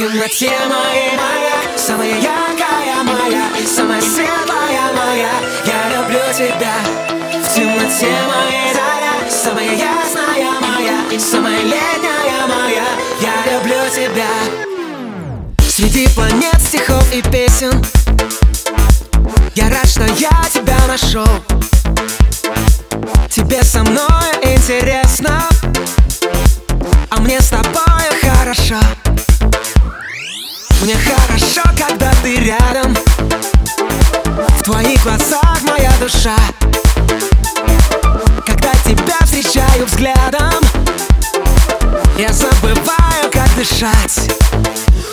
темноте моей моя Самая яркая моя Самая светлая моя. Я люблю тебя. В темноте моей заря. Самая ясная моя Самая летняя моя. Я люблю тебя. Среди планет, стихов и песен. Я рад, что я тебя нашел. Тебе со мной интересно. А мне с тобой хорошо когда ты рядом. В твоих глазах моя душа. Когда тебя встречаю взглядом Я забываю, как дышать.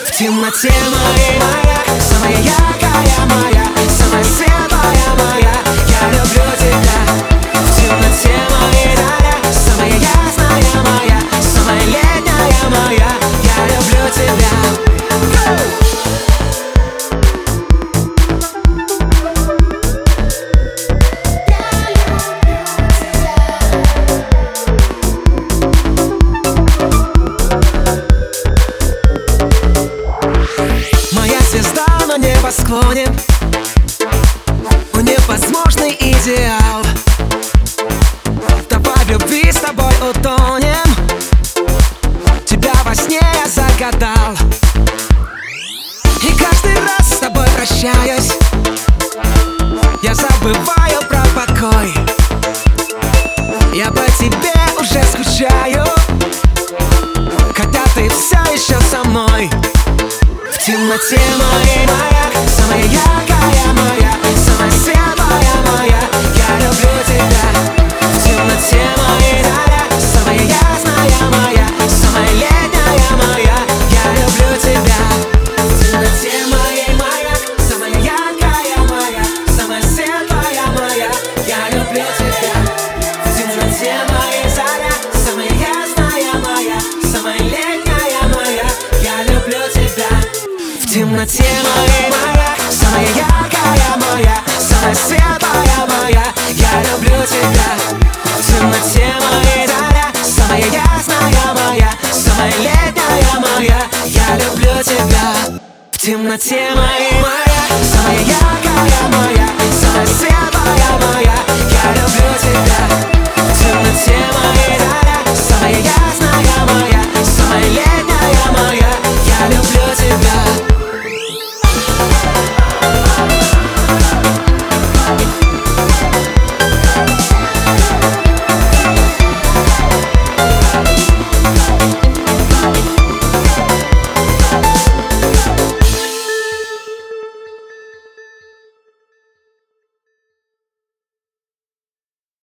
В темноте моей моя Самая яркая моя небосклоне. У невозможный идеал. Давай в любви с тобой утонем. Тебя во сне я загадал. И каждый раз с тобой прощаюсь. Я забываю про покой. Я по тебе уже скучаю. Когда ты все еще со мной темноте моей моей Самая яркая Темноте моей Самая яркая моя, самая светлая